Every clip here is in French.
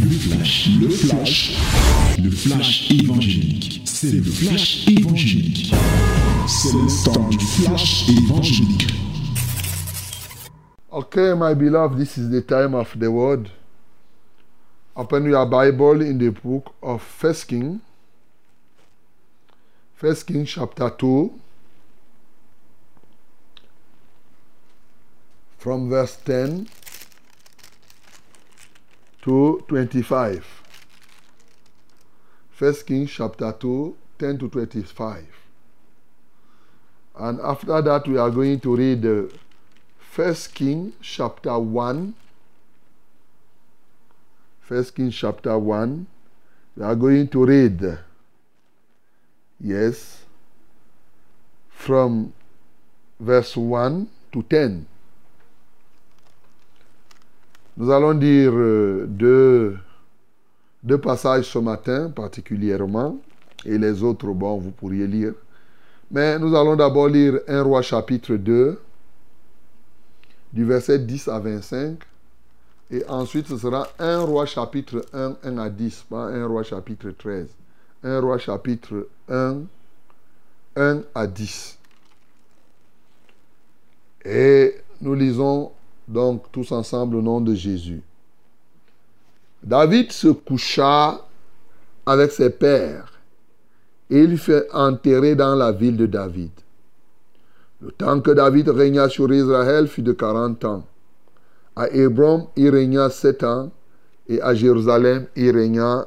Le flash, le flash, le flash évangélique. C'est le flash évangélique. C'est le temps du flash évangélique. Okay, my beloved, this is the time of the word. Open your Bible in the book of First King. First King chapter 2. From verse 10 to 25. First King chapter 2, 10 to 25. And after that, we are going to read the First King chapter 1. First King chapter 1. We are going to read, yes, from verse 1 to 10. Nous allons dire euh, deux, deux passages ce matin particulièrement, et les autres, bon, vous pourriez lire. Mais nous allons d'abord lire 1 roi chapitre 2, du verset 10 à 25. Et ensuite, ce sera 1 roi chapitre 1, 1 à 10, pas 1 roi chapitre 13. 1 roi chapitre 1, 1 à 10. Et nous lisons donc tous ensemble au nom de Jésus. David se coucha avec ses pères et il fut enterré dans la ville de David. Le temps que David régna sur Israël fut de 40 ans. À Hébron, il régna 7 ans et à Jérusalem, il régna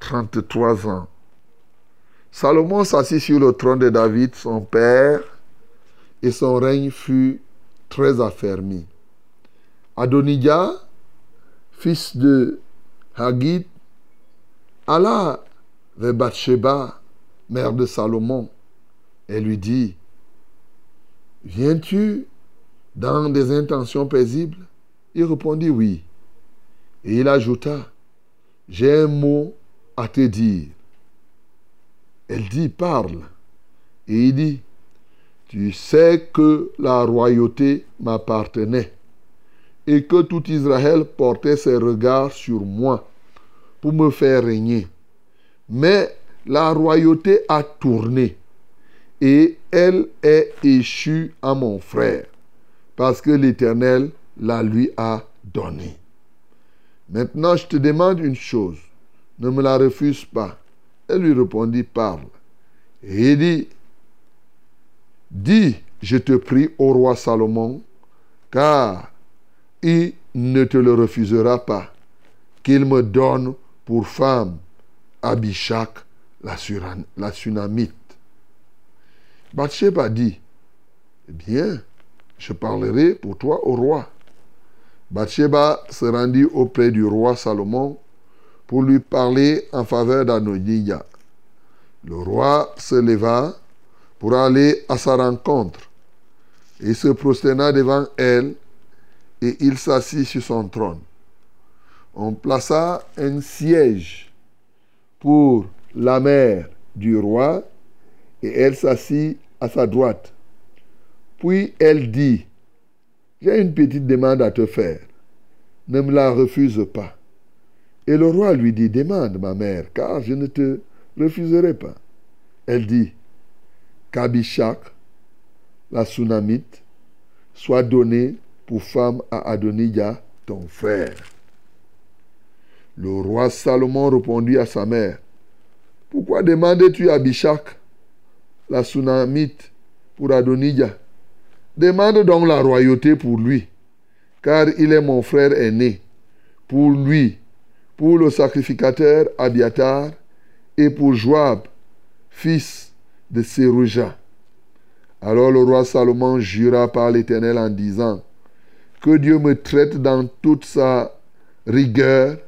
33 ans. Salomon s'assit sur le trône de David, son père, et son règne fut très affermi. Adonijah, fils de Hagid, alla vers Bathsheba, mère de Salomon, et lui dit, Viens-tu dans des intentions paisibles? Il répondit oui. Et il ajouta, J'ai un mot à te dire. Elle dit, Parle. Et il dit, Tu sais que la royauté m'appartenait et que tout Israël portait ses regards sur moi pour me faire régner. Mais la royauté a tourné et elle est échue à mon frère parce que l'Éternel la lui a donnée. Maintenant, je te demande une chose, ne me la refuse pas. Elle lui répondit, parle. Et il dit, dis, je te prie au roi Salomon, car ne te le refusera pas, qu'il me donne pour femme Abishak, la, la Sunamite. Bathsheba dit, eh bien, je parlerai pour toi au roi. Bathsheba se rendit auprès du roi Salomon pour lui parler en faveur d'Anodija. Le roi se leva pour aller à sa rencontre et se prosterna devant elle et il s'assit sur son trône. On plaça un siège pour la mère du roi et elle s'assit à sa droite. Puis elle dit, j'ai une petite demande à te faire. Ne me la refuse pas. Et le roi lui dit, demande ma mère, car je ne te refuserai pas. Elle dit, qu'Abishak, la Sunamite, soit donnée pour femme à Adonijah, ton frère. Le roi Salomon répondit à sa mère, Pourquoi demandes-tu Abishak, la Sunamite, pour Adonijah? Demande donc la royauté pour lui, car il est mon frère aîné. Pour lui, pour le sacrificateur Abiatar, et pour Joab, fils de Seruja. Alors le roi Salomon jura par l'Éternel en disant, que Dieu me traite dans toute sa rigueur,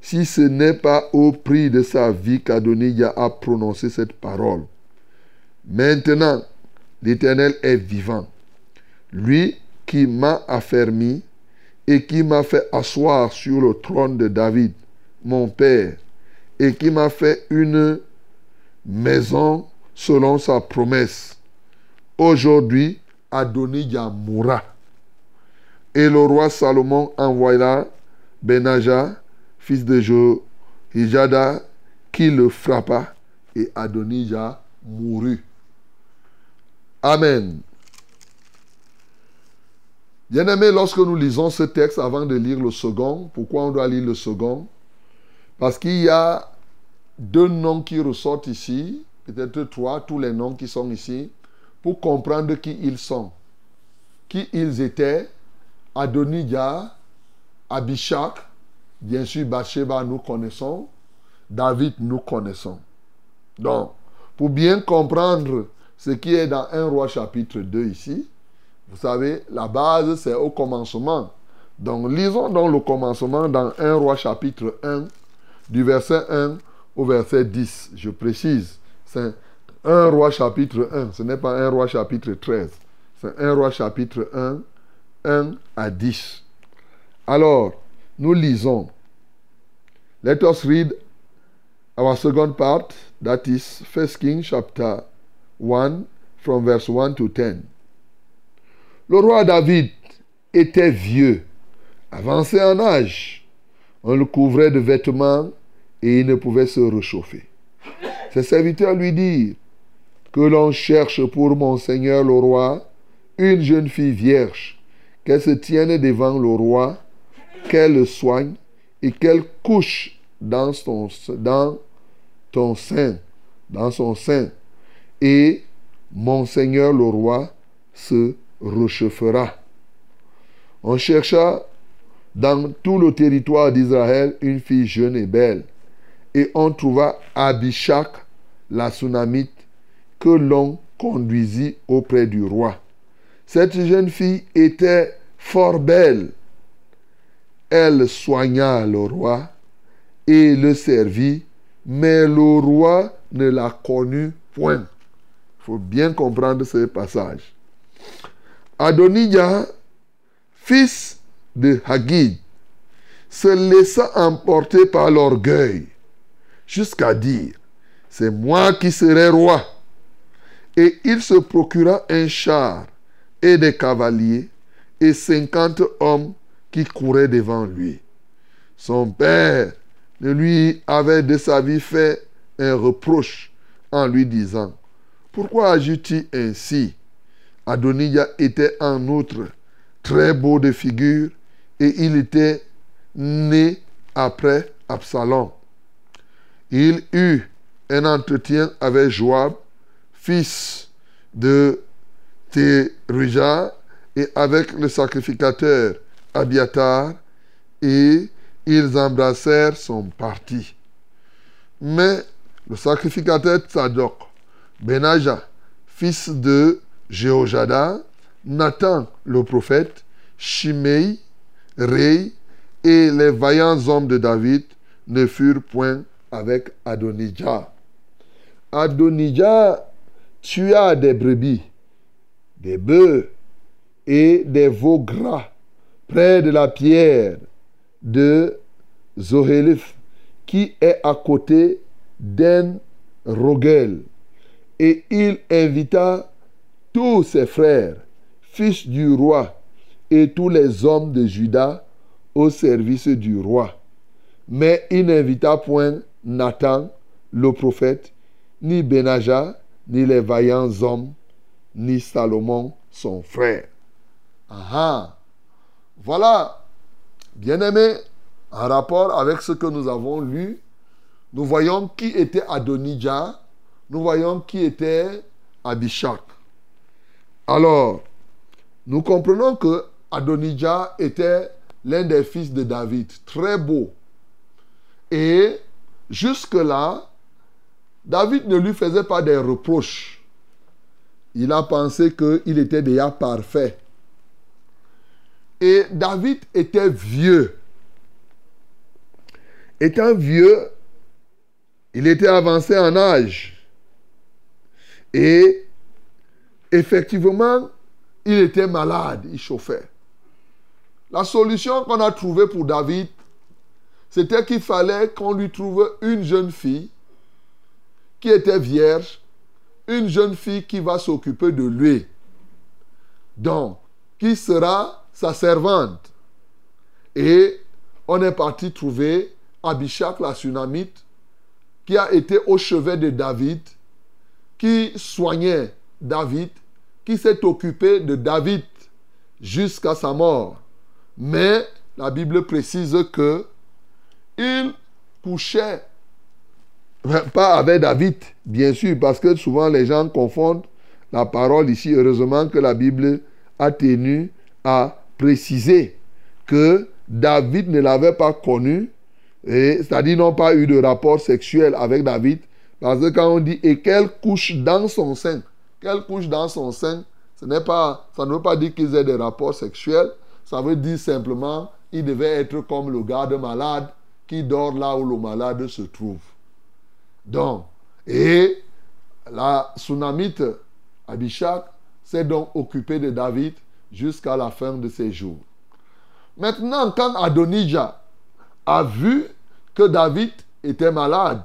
si ce n'est pas au prix de sa vie qu'Adonijah a prononcé cette parole. Maintenant, l'Éternel est vivant. Lui qui m'a affermi et qui m'a fait asseoir sur le trône de David, mon père, et qui m'a fait une maison selon sa promesse. Aujourd'hui, Adonijah mourra. Et le roi Salomon envoya Benaja, fils de Johijada, qui le frappa et Adonijah mourut. Amen. Bien-aimé, lorsque nous lisons ce texte avant de lire le second, pourquoi on doit lire le second? Parce qu'il y a deux noms qui ressortent ici, peut-être trois, tous les noms qui sont ici, pour comprendre qui ils sont. Qui ils étaient, Adonijah, Abishak, bien sûr Bathsheba nous connaissons, David nous connaissons. Donc, pour bien comprendre ce qui est dans 1 roi chapitre 2 ici, vous savez, la base c'est au commencement. Donc, lisons donc le commencement dans 1 roi chapitre 1, du verset 1 au verset 10. Je précise, c'est 1 roi chapitre 1, ce n'est pas 1 roi chapitre 13. C'est 1 roi chapitre 1, 1 à 10. Alors, nous lisons. Let us read our second part, that is 1 Kings chapter 1, from verse 1 to 10. Le roi David était vieux, avancé en âge. On le couvrait de vêtements et il ne pouvait se réchauffer. Ses serviteurs lui dirent que l'on cherche pour mon seigneur le roi une jeune fille vierge, qu'elle se tienne devant le roi, qu'elle le soigne et qu'elle couche dans, son, ton sein, dans son sein. Et mon seigneur le roi se réchauffera. On chercha dans tout le territoire d'Israël une fille jeune et belle et on trouva Abishak, la Sunamite, que l'on conduisit auprès du roi. Cette jeune fille était fort belle. Elle soigna le roi et le servit, mais le roi ne la connut point. Il faut bien comprendre ce passage. Adonijah, fils de Hagid, se laissa emporter par l'orgueil jusqu'à dire, c'est moi qui serai roi. Et il se procura un char et des cavaliers et cinquante hommes qui couraient devant lui. Son père ne lui avait de sa vie fait un reproche en lui disant, Pourquoi agis-tu ainsi? Adonijah était en outre très beau de figure et il était né après Absalom il eut un entretien avec Joab, fils de Et avec le sacrificateur Abiatar, et ils embrassèrent son parti. Mais le sacrificateur Tzadok, Benaja, fils de Jéhojada, Nathan le prophète, Shimei, Rei et les vaillants hommes de David ne furent point avec Adonijah. Adonijah tua des brebis, des bœufs et des veaux gras près de la pierre de Zohelith qui est à côté d'En Rogel. Et il invita tous ses frères, fils du roi, et tous les hommes de Juda au service du roi. Mais il n'invita point Nathan, le prophète, ni Benaja, ni les vaillants hommes, ni Salomon, son frère. Voilà, bien-aimé, en rapport avec ce que nous avons lu, nous voyons qui était Adonijah, nous voyons qui était Abishak. Alors, nous comprenons que Adonijah était l'un des fils de David, très beau. Et Jusque-là, David ne lui faisait pas des reproches. Il a pensé qu'il était déjà parfait. Et David était vieux. Étant vieux, il était avancé en âge. Et effectivement, il était malade, il chauffait. La solution qu'on a trouvée pour David, c'était qu'il fallait qu'on lui trouve une jeune fille qui était vierge, une jeune fille qui va s'occuper de lui. Donc, qui sera sa servante? Et on est parti trouver Abishak la Sunamite, qui a été au chevet de David, qui soignait David, qui s'est occupé de David jusqu'à sa mort. Mais la Bible précise que il couchait pas avec David, bien sûr, parce que souvent les gens confondent la parole ici. Heureusement que la Bible a tenu à préciser que David ne l'avait pas connu, c'est-à-dire n'ont pas eu de rapport sexuel avec David, parce que quand on dit et qu'elle couche dans son sein, qu'elle couche dans son sein, ce n'est pas, ça ne veut pas dire qu'ils aient des rapports sexuels, ça veut dire simplement il devait être comme le garde malade qui dort là où le malade se trouve. Donc, et la Sunamite Abishak s'est donc occupée de David jusqu'à la fin de ses jours. Maintenant, quand Adonijah a vu que David était malade,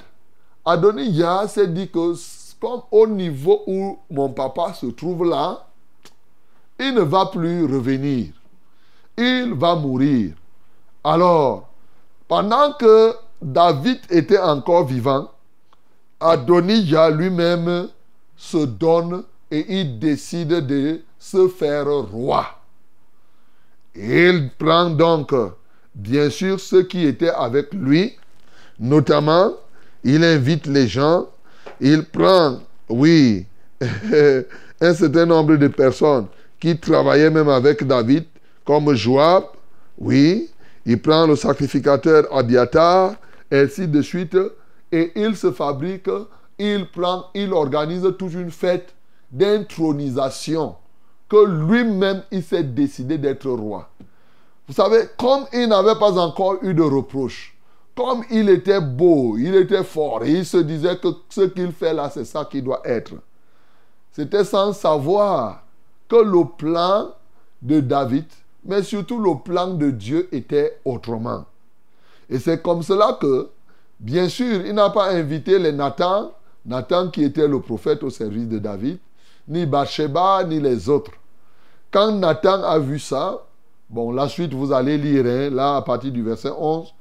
Adonijah s'est dit que comme au niveau où mon papa se trouve là, il ne va plus revenir. Il va mourir. Alors, pendant que David était encore vivant, Adonijah lui-même se donne et il décide de se faire roi. Il prend donc, bien sûr, ceux qui étaient avec lui, notamment, il invite les gens, il prend, oui, un certain nombre de personnes qui travaillaient même avec David, comme Joab, oui, il prend le sacrificateur Abiatar, ainsi de suite, et il se fabrique, il prend, il organise toute une fête d'intronisation que lui-même il s'est décidé d'être roi. Vous savez, comme il n'avait pas encore eu de reproche, comme il était beau, il était fort, et il se disait que ce qu'il fait là, c'est ça qui doit être. C'était sans savoir que le plan de David, mais surtout le plan de Dieu était autrement. Et c'est comme cela que Bien sûr, il n'a pas invité les Nathan, Nathan qui était le prophète au service de David, ni Bathsheba, ni les autres. Quand Nathan a vu ça, bon, la suite vous allez lire, hein, là à partir du verset 11,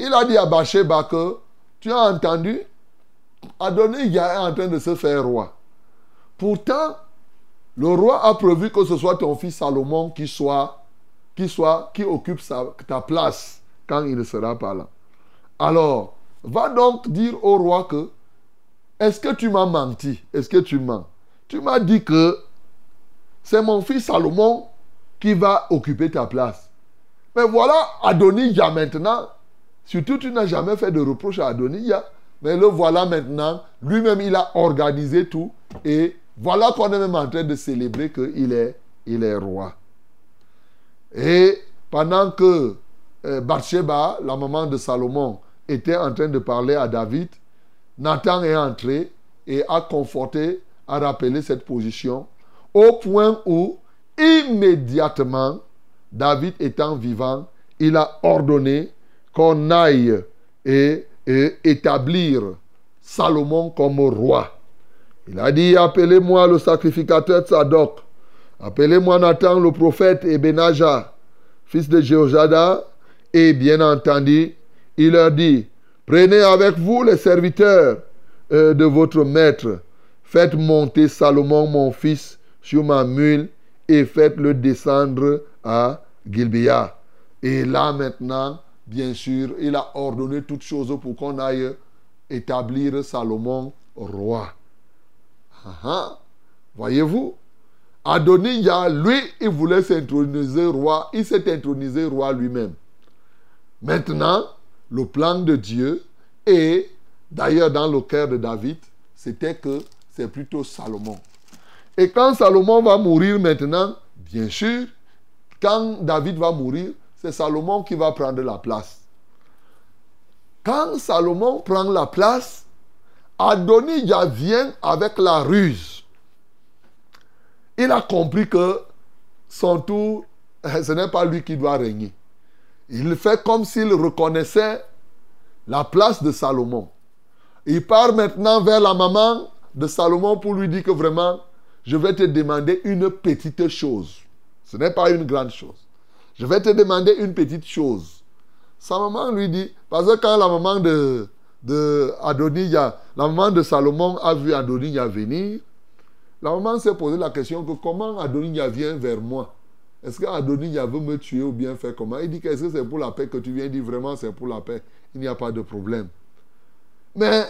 il a dit à Bathsheba que, tu as entendu, Adonijah est en train de se faire roi. Pourtant, le roi a prévu que ce soit ton fils Salomon qui soit, qui soit, qui occupe ta place quand il ne sera pas là. Alors, Va donc dire au roi que, est-ce que tu m'as menti? Est-ce que tu mens? Tu m'as dit que c'est mon fils Salomon qui va occuper ta place. Mais voilà Adonijah maintenant. Surtout, tu n'as jamais fait de reproche à Adonijah. Mais le voilà maintenant. Lui-même, il a organisé tout. Et voilà qu'on est même en train de célébrer qu'il est, il est roi. Et pendant que euh, Bathsheba, la maman de Salomon, était en train de parler à David, Nathan est entré et a conforté, a rappelé cette position, au point où, immédiatement, David étant vivant, il a ordonné qu'on aille et, établir Salomon comme roi. Il a dit, appelez-moi le sacrificateur Tzadok, appelez-moi Nathan le prophète et fils de Jéhojada, et bien entendu, il leur dit, prenez avec vous les serviteurs euh, de votre maître, faites monter Salomon mon fils sur ma mule et faites-le descendre à Gilbia. Et là maintenant, bien sûr, il a ordonné toutes choses pour qu'on aille établir Salomon roi. Ah, ah. Voyez-vous, Adonijah, lui, il voulait s'introniser roi, il s'est intronisé roi lui-même. Maintenant, le plan de Dieu et d'ailleurs dans le cœur de David, c'était que c'est plutôt Salomon. Et quand Salomon va mourir maintenant, bien sûr, quand David va mourir, c'est Salomon qui va prendre la place. Quand Salomon prend la place, Adonijah vient avec la ruse. Il a compris que son tour, ce n'est pas lui qui doit régner. Il fait comme s'il reconnaissait la place de Salomon. Il part maintenant vers la maman de Salomon pour lui dire que vraiment, je vais te demander une petite chose. Ce n'est pas une grande chose. Je vais te demander une petite chose. Sa maman lui dit, parce que quand la maman de, Adonijah, la maman de Salomon a vu Adonijah venir, la maman s'est posé la question que comment Adonijah vient vers moi? Est-ce qu'Adonijah veut me tuer ou bien faire comment? Il dit qu'est-ce que c'est pour la paix que tu viens? Il dit vraiment c'est pour la paix. Il n'y a pas de problème. Mais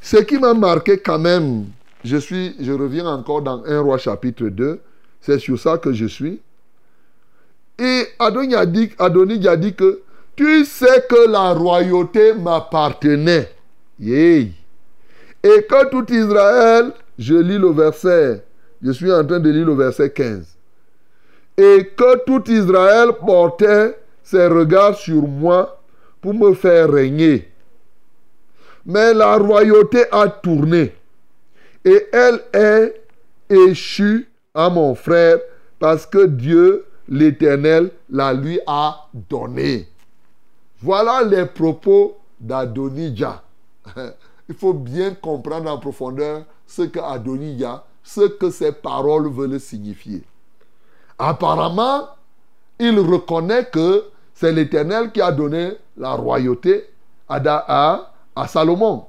ce qui m'a marqué quand même, je, suis, je reviens encore dans 1 roi chapitre 2, c'est sur ça que je suis. Et Adonijah dit, Adonijah dit que tu sais que la royauté m'appartenait. Et que tout Israël, je lis le verset, je suis en train de lire le verset 15. Et que tout Israël portait ses regards sur moi pour me faire régner. Mais la royauté a tourné et elle est échue à mon frère parce que Dieu, l'Éternel, la lui a donnée. Voilà les propos d'Adonijah. Il faut bien comprendre en profondeur ce qu'Adonijah, ce que ces paroles veulent signifier. Apparemment, il reconnaît que c'est l'Éternel qui a donné la royauté à, Salomon.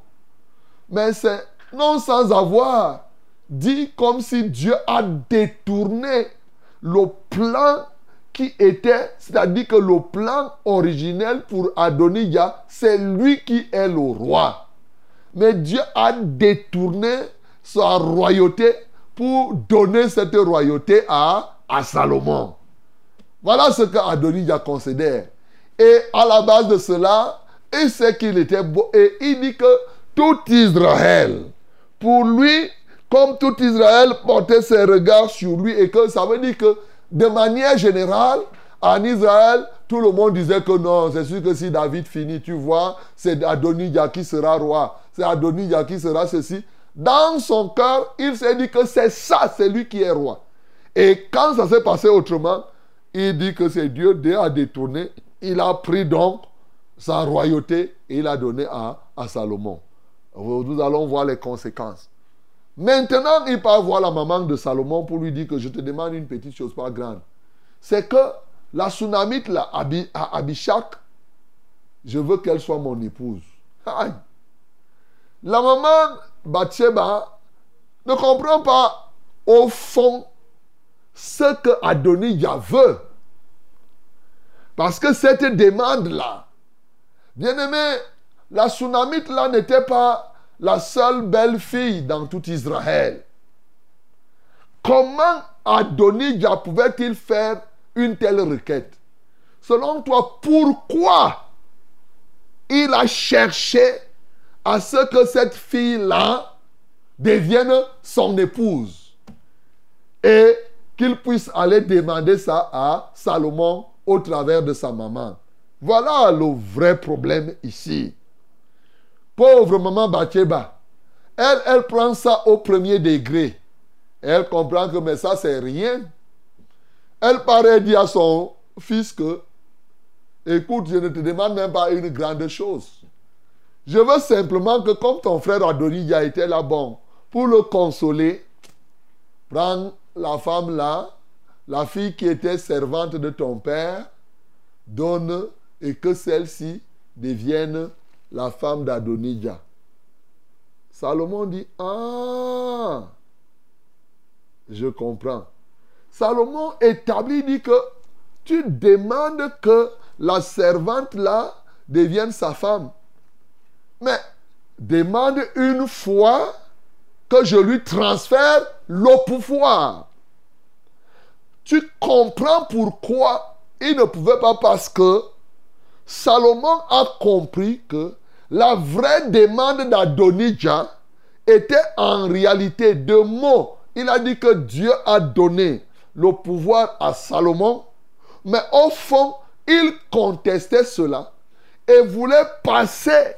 Mais c'est non sans avoir dit comme si Dieu a détourné le plan qui était, c'est-à-dire que le plan originel pour Adonijah, c'est lui qui est le roi. Mais Dieu a détourné sa royauté pour donner cette royauté à, à Salomon. Voilà ce que Adonijah considère. Et à la base de cela, il sait qu'il était beau. Et il dit que tout Israël, pour lui, comme tout Israël portait ses regards sur lui, et que ça veut dire que de manière générale, en Israël, tout le monde disait que non, c'est sûr que si David finit, tu vois, c'est Adonijah qui sera roi, c'est Adonijah qui sera ceci. Dans son cœur, il s'est dit que c'est ça, c'est lui qui est roi. Et quand ça s'est passé autrement, il dit que c'est Dieu, Dieu a détourné. Il a pris donc sa royauté et il a donné à, Salomon. Nous allons voir les conséquences. Maintenant, il part voir la maman de Salomon pour lui dire que je te demande une petite chose, pas grande. C'est que la tsunamite, là, à Abishak, je veux qu'elle soit mon épouse. La maman Bathsheba ne comprend pas au fond ce que Adonijah veut. Parce que cette demande-là, bien aimé, la tsunamite là n'était pas la seule belle fille dans tout Israël. Comment Adonijah pouvait-il faire une telle requête? Selon toi, pourquoi il a cherché à ce que cette fille-là devienne son épouse? Et qu'il puisse aller demander ça à Salomon au travers de sa maman. Voilà le vrai problème ici. Pauvre maman Bathsheba, elle, elle prend ça au premier degré. Elle comprend que mais ça, c'est rien. Elle paraît dire à son fils que, écoute, je ne te demande même pas une grande chose. Je veux simplement que comme ton frère Adonijah était là, bon, pour le consoler, prends la femme là, la fille qui était servante de ton père, donne et que celle-ci devienne la femme d'Adonijah. Salomon dit, ah, je comprends. Salomon établit, dit que tu demandes que la servante là devienne sa femme. Mais demande une fois que je lui transfère le pouvoir. Tu comprends pourquoi il ne pouvait pas parce que Salomon a compris que la vraie demande d'Adonijah était en réalité deux mots. Il a dit que Dieu a donné le pouvoir à Salomon, mais au fond, il contestait cela et voulait passer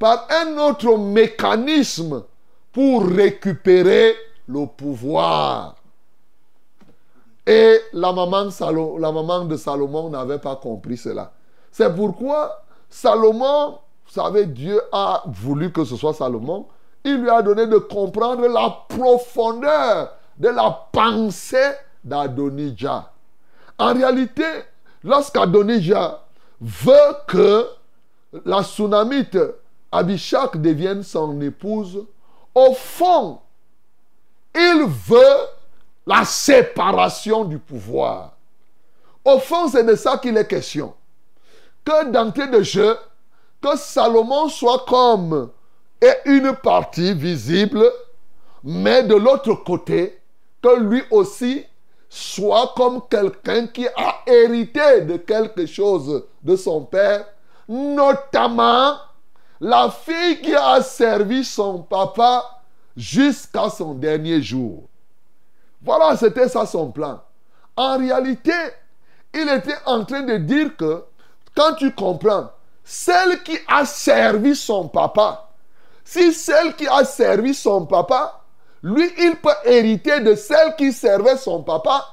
par un autre mécanisme pour récupérer le pouvoir. Et la maman, de Salomon n'avait pas compris cela. C'est pourquoi Salomon, vous savez, Dieu a voulu que ce soit Salomon. Il lui a donné de comprendre la profondeur de la pensée d'Adonijah. En réalité, lorsqu'Adonijah veut que la tsunamite Abishak devienne son épouse, au fond, il veut la séparation du pouvoir. Au fond, c'est de ça qu'il est question. Que d'entrée de jeu, que Salomon soit comme et une partie visible, mais de l'autre côté, que lui aussi soit comme quelqu'un qui a hérité de quelque chose de son père, notamment la fille qui a servi son papa jusqu'à son dernier jour. Voilà, c'était ça son plan. En réalité, il était en train de dire que, quand tu comprends, celle qui a servi son papa, si celle qui a servi son papa, lui, il peut hériter de celle qui servait son papa,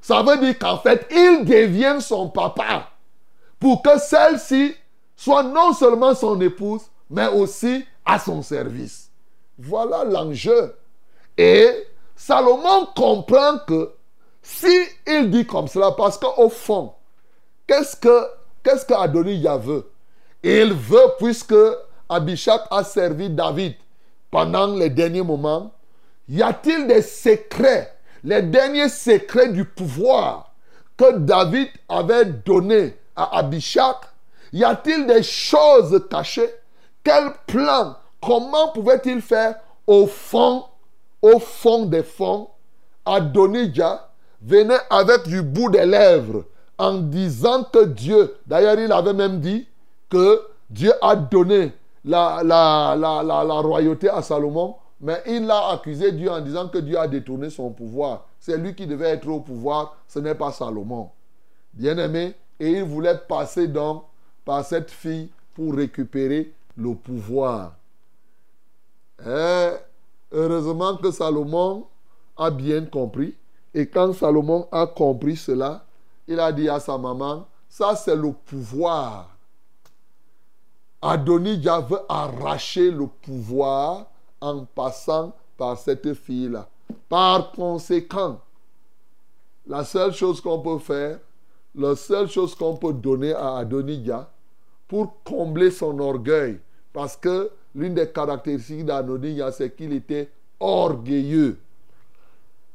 ça veut dire qu'en fait, il devient son papa pour que celle-ci soit non seulement son épouse, mais aussi à son service. Voilà l'enjeu. Et Salomon comprend que si il dit comme cela, parce qu'au fond, qu'est-ce que veut? Il veut, puisque Abishak a servi David pendant les derniers moments, y a-t-il des secrets, les derniers secrets du pouvoir que David avait donné à Abishak Y a-t-il des choses cachées? Quel plan Comment pouvait-il faire au fond, au fond des fonds Adonijah venait avec du bout des lèvres en disant que Dieu, d'ailleurs il avait même dit que Dieu a donné la, la, la, royauté à Salomon, mais il a accusé Dieu en disant que Dieu a détourné son pouvoir. C'est lui qui devait être au pouvoir, ce n'est pas Salomon. Bien aimé, et il voulait passer donc par cette fille pour récupérer le pouvoir. Et heureusement que Salomon a bien compris. Et quand Salomon a compris cela, il a dit à sa maman, ça c'est le pouvoir. Adonijah veut arracher le pouvoir en passant par cette fille-là. Par conséquent, la seule chose qu'on peut faire, la seule chose qu'on peut donner à Adonijah pour combler son orgueil, parce que l'une des caractéristiques d'Adonijah, c'est qu'il était orgueilleux.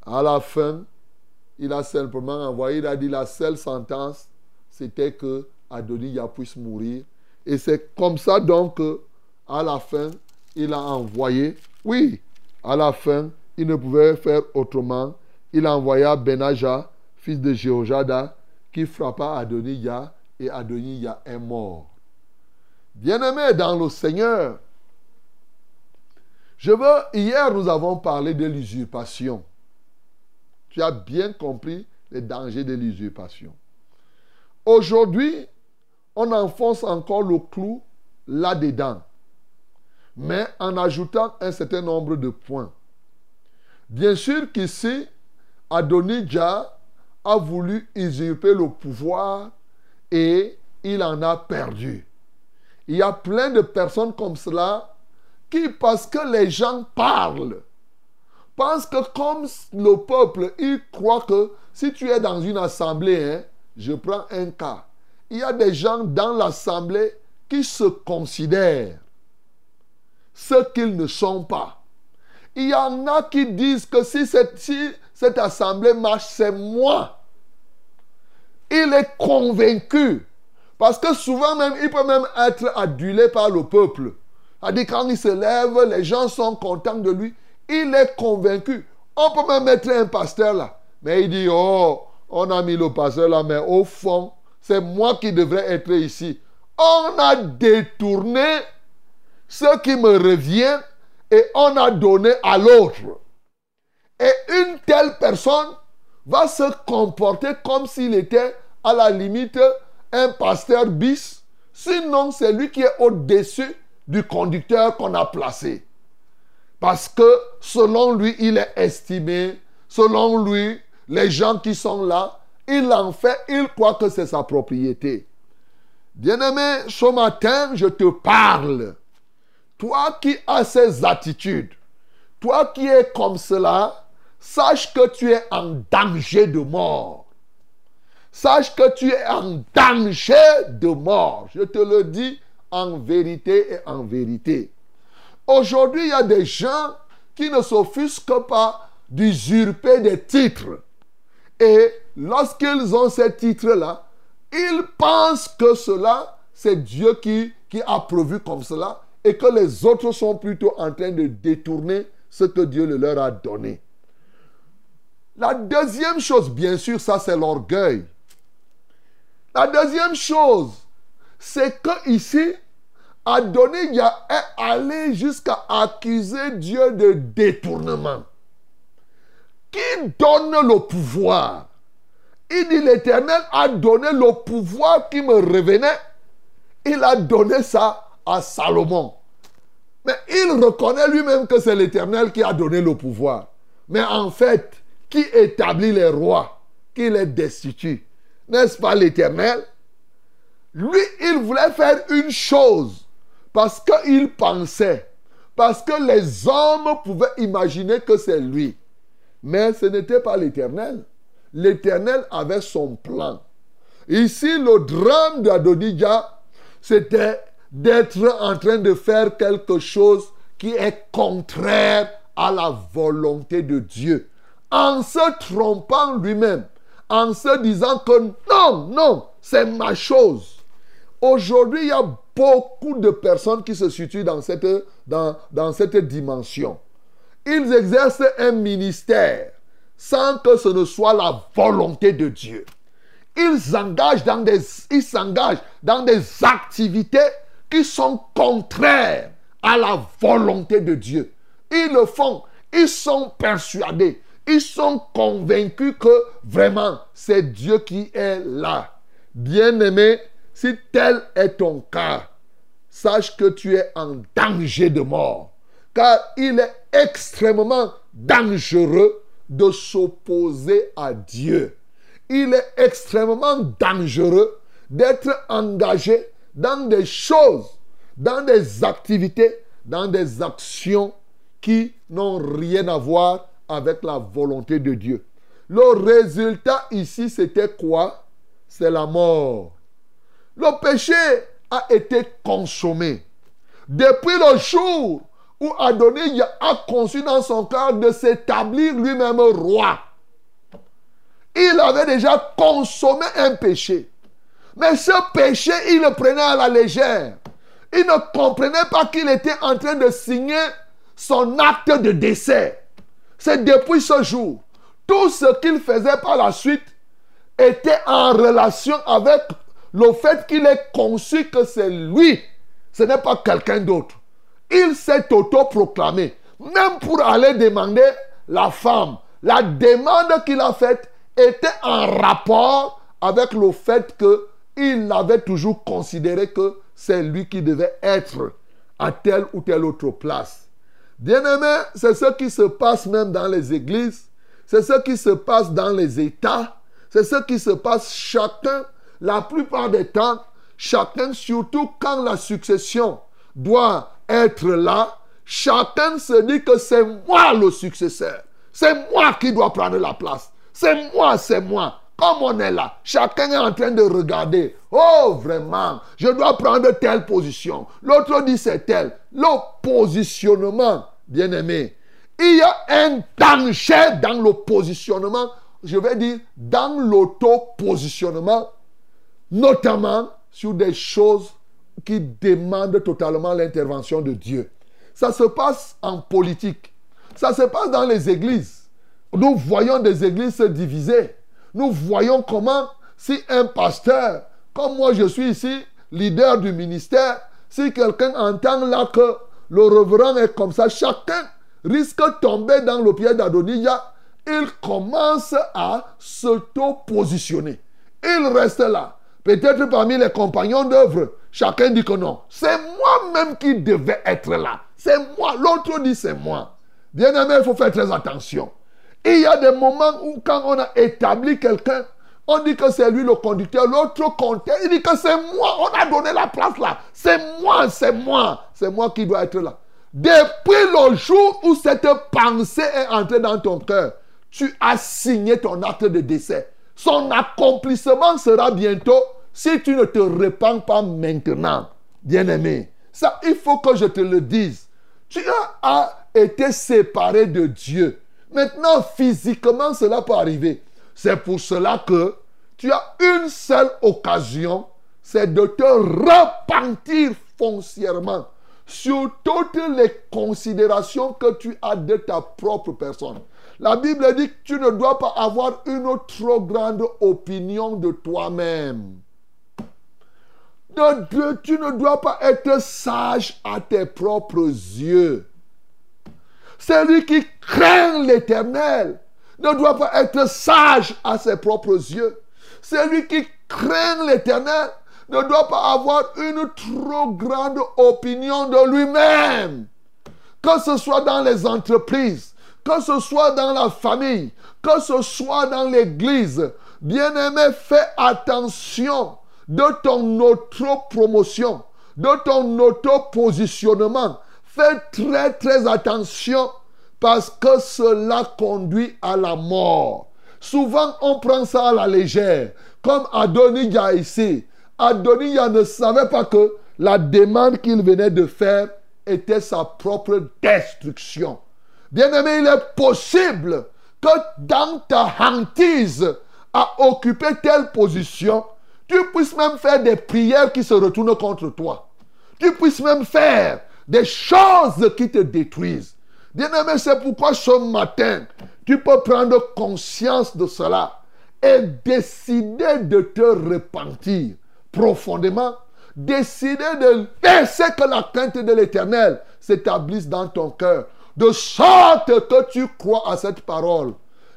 À la fin, il a simplement envoyé, il a dit la seule sentence, c'était que Adonijah puisse mourir. Et c'est comme ça donc à la fin, il a envoyé, oui, à la fin, il ne pouvait faire autrement. Il a envoyé Benaja, fils de Jéhojada, qui frappa Adonijah et Adonijah est mort. Bien-aimé dans le Seigneur, je veux, hier nous avons parlé de l'usurpation. Tu as bien compris les dangers de l'usurpation. Aujourd'hui, on enfonce encore le clou là-dedans, mais en ajoutant un certain nombre de points. Bien sûr qu'ici, Adonijah a voulu usurper le pouvoir et il en a perdu. Il y a plein de personnes comme cela qui, parce que les gens parlent, pense que comme le peuple, il croit que si tu es dans une assemblée, hein, je prends un cas, il y a des gens dans l'assemblée qui se considèrent ce qu'ils ne sont pas. Il y en a qui disent que si cette, si cette assemblée marche, c'est moi. Il est convaincu. Parce que souvent même, il peut même être adulé par le peuple. C'est-à-dire quand il se lève, les gens sont contents de lui. Il est convaincu. On peut même mettre un pasteur là. Mais il dit, oh, on a mis le pasteur là, mais au fond, c'est moi qui devrais être ici. On a détourné ce qui me revient et on a donné à l'autre. Et une telle personne va se comporter comme s'il était à la limite un pasteur bis. Sinon, c'est lui qui est au-dessus du conducteur qu'on a placé. Parce que selon lui, il est estimé. Selon lui, les gens qui sont là, il en fait, il croit que c'est sa propriété. Bien-aimé, ce matin, je te parle. Toi qui as ces attitudes, toi qui es comme cela, sache que tu es en danger de mort. sache que tu es en danger de mort. Je te le dis en vérité et en vérité. Aujourd'hui, il y a des gens qui ne s'offusquent pas d'usurper des titres. Et lorsqu'ils ont ces titres-là, ils pensent que cela, c'est Dieu qui, qui a prévu comme cela et que les autres sont plutôt en train de détourner ce que Dieu leur a donné. La deuxième chose, bien sûr, ça c'est l'orgueil. La deuxième chose, c'est que ici, est allé jusqu'à accuser Dieu de détournement. Qui donne le pouvoir? Il dit l'Éternel a donné le pouvoir qui me revenait. Il a donné ça à Salomon. Mais il reconnaît lui-même que c'est l'Éternel qui a donné le pouvoir. Mais en fait, qui établit les rois, qui les destitue? N'est-ce pas l'Éternel? Lui, il voulait faire une chose parce qu'il pensait, parce que les hommes pouvaient imaginer que c'est lui. Mais ce n'était pas l'Éternel. L'Éternel avait son plan. Ici, le drame d'Adonijah, c'était d'être en train de faire quelque chose qui est contraire à la volonté de Dieu. En se trompant lui-même, en se disant que non, non, c'est ma chose. Aujourd'hui, il y a beaucoup de personnes qui se situent dans cette, dans, dans cette dimension. Ils exercent un ministère sans que ce ne soit la volonté de Dieu. Ils s'engagent dans des, ils s'engagent dans des activités qui sont contraires à la volonté de Dieu. Ils le font. Ils sont persuadés. Ils sont convaincus que vraiment c'est Dieu qui est là. Bien-aimé, si tel est ton cas, sache que tu es en danger de mort. Car il est extrêmement dangereux de s'opposer à Dieu. Il est extrêmement dangereux d'être engagé dans des choses, dans des activités, dans des actions qui n'ont rien à voir avec la volonté de Dieu. Le résultat ici, c'était quoi? C'est la mort. Le péché a été consommé. Depuis le jour où Adonis a conçu dans son cœur de s'établir lui-même roi, il avait déjà consommé un péché. Mais ce péché, il le prenait à la légère. Il ne comprenait pas qu'il était en train de signer son acte de décès. C'est depuis ce jour. Tout ce qu'il faisait par la suite était en relation avec le fait qu'il ait conçu que c'est lui, ce n'est pas quelqu'un d'autre. Il s'est autoproclamé. Même pour aller demander la femme, la demande qu'il a faite était en rapport avec le fait que il avait toujours considéré que c'est lui qui devait être à telle ou telle autre place. Bien-aimé, c'est ce qui se passe même dans les églises, c'est ce qui se passe dans les États, c'est ce qui se passe chacun, la plupart des temps, chacun, surtout quand la succession doit être là, chacun se dit que c'est moi le successeur, c'est moi qui dois prendre la place, c'est moi, c'est moi. Comme on est là, chacun est en train de regarder. Oh, vraiment, je dois prendre telle position. L'autre dit c'est tel. Le positionnement, bien aimé. Il y a un danger dans le positionnement, je vais dire dans l'auto-positionnement, notamment sur des choses qui demandent totalement l'intervention de Dieu. Ça se passe en politique. Ça se passe dans les églises. Nous voyons des églises se diviser nous voyons comment si un pasteur, comme moi je suis ici, leader du ministère, si quelqu'un entend là que le reverend est comme ça, chacun risque de tomber dans le pied d'Adonija. Il commence à s'auto-positionner. Il reste là. Peut-être parmi les compagnons d'œuvre, chacun dit que non. C'est moi-même qui devais être là. C'est moi. L'autre dit c'est moi. Bien aimé, il faut faire très attention il y a des moments où quand on a établi quelqu'un, on dit que c'est lui le conducteur, l'autre compteur, il dit que c'est moi, on a donné la place là. C'est moi, c'est moi, c'est moi qui dois être là. Depuis le jour où cette pensée est entrée dans ton cœur, tu as signé ton acte de décès. Son accomplissement sera bientôt si tu ne te répands pas maintenant. Bien-aimé, ça, il faut que je te le dise. Tu as été séparé de Dieu. Maintenant, physiquement, cela peut arriver. C'est pour cela que tu as une seule occasion, c'est de te repentir foncièrement sur toutes les considérations que tu as de ta propre personne. La Bible dit que tu ne dois pas avoir une trop grande opinion de toi-même. tu ne dois pas être sage à tes propres yeux. Celui qui craint l'éternel ne doit pas être sage à ses propres yeux. Celui qui craint l'éternel ne doit pas avoir une trop grande opinion de lui-même. Que ce soit dans les entreprises, que ce soit dans la famille, que ce soit dans l'église. Bien-aimé, fais attention de ton auto-promotion, de ton auto-positionnement. Fais très très attention parce que cela conduit à la mort. Souvent, on prend ça à la légère, comme Adonijah ici. Adonijah ne savait pas que la demande qu'il venait de faire était sa propre destruction. Bien-aimé, il est possible que dans ta hantise à occuper telle position, tu puisses même faire des prières qui se retournent contre toi. Tu puisses même faire des choses qui te détruisent. Bien-aimé, c'est pourquoi ce matin, tu peux prendre conscience de cela et décider de te repentir profondément. Décider de laisser que la crainte de l'éternel s'établisse dans ton cœur. De sorte que tu crois à cette parole.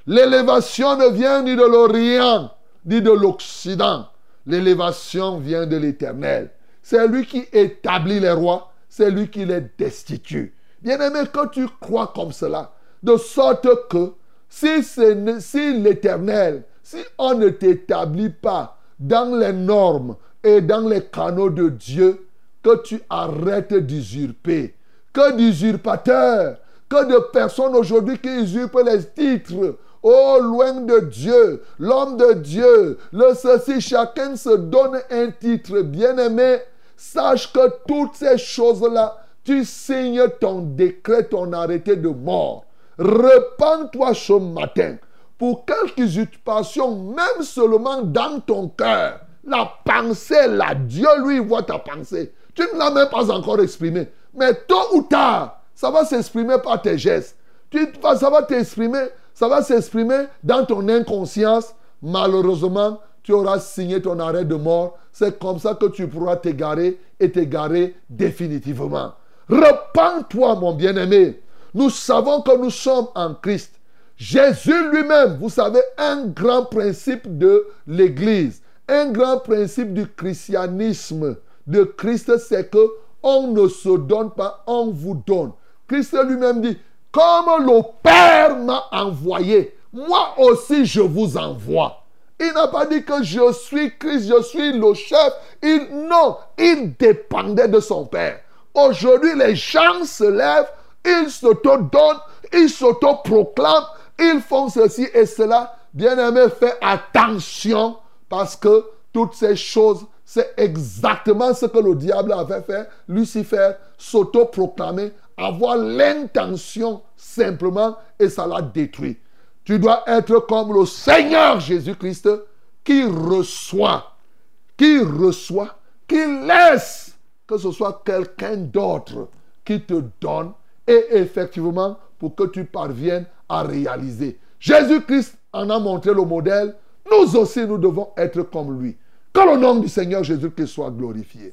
L'élévation ne vient ni de l'Orient, ni de l'Occident. L'élévation vient de l'éternel. C'est lui qui établit les rois, c'est lui qui les destitue. Bien-aimé, quand tu crois comme cela, de sorte que si, si l'éternel, si on ne t'établit pas dans les normes et dans les canaux de Dieu, que tu arrêtes d'usurper. Que d'usurpateurs, que de personnes aujourd'hui qui usurpent les titres. Oh, loin de Dieu, l'homme de Dieu, le ceci, chacun se donne un titre. Bien-aimé, sache que toutes ces choses-là, tu signes ton décret, ton arrêté de mort. Repends-toi ce matin pour quelques usurpations, même seulement dans ton cœur. La pensée, là, Dieu lui voit ta pensée. Tu ne l'as même pas encore exprimée. Mais tôt ou tard, ça va s'exprimer par tes gestes. Tu, ça va t'exprimer, ça va s'exprimer dans ton inconscience. Malheureusement, tu auras signé ton arrêt de mort. C'est comme ça que tu pourras t'égarer et t'égarer définitivement. Repends-toi, mon bien-aimé. Nous savons que nous sommes en Christ. Jésus lui-même, vous savez, un grand principe de l'Église, un grand principe du christianisme de Christ, c'est que on ne se donne pas, on vous donne. Christ lui-même dit, comme le Père m'a envoyé, moi aussi je vous envoie. Il n'a pas dit que je suis Christ, je suis le chef. Il, non, il dépendait de son Père. Aujourd'hui, les gens se lèvent, ils s'auto-donnent, ils s'auto-proclament, ils font ceci et cela. Bien-aimé, fais attention parce que toutes ces choses, c'est exactement ce que le diable avait fait. Lucifer s'auto-proclamer, avoir l'intention simplement et ça l'a détruit. Tu dois être comme le Seigneur Jésus-Christ qui reçoit, qui reçoit, qui laisse que ce soit quelqu'un d'autre qui te donne et effectivement pour que tu parviennes à réaliser. Jésus-Christ en a montré le modèle. Nous aussi, nous devons être comme lui. Que le nom du Seigneur Jésus-Christ soit glorifié.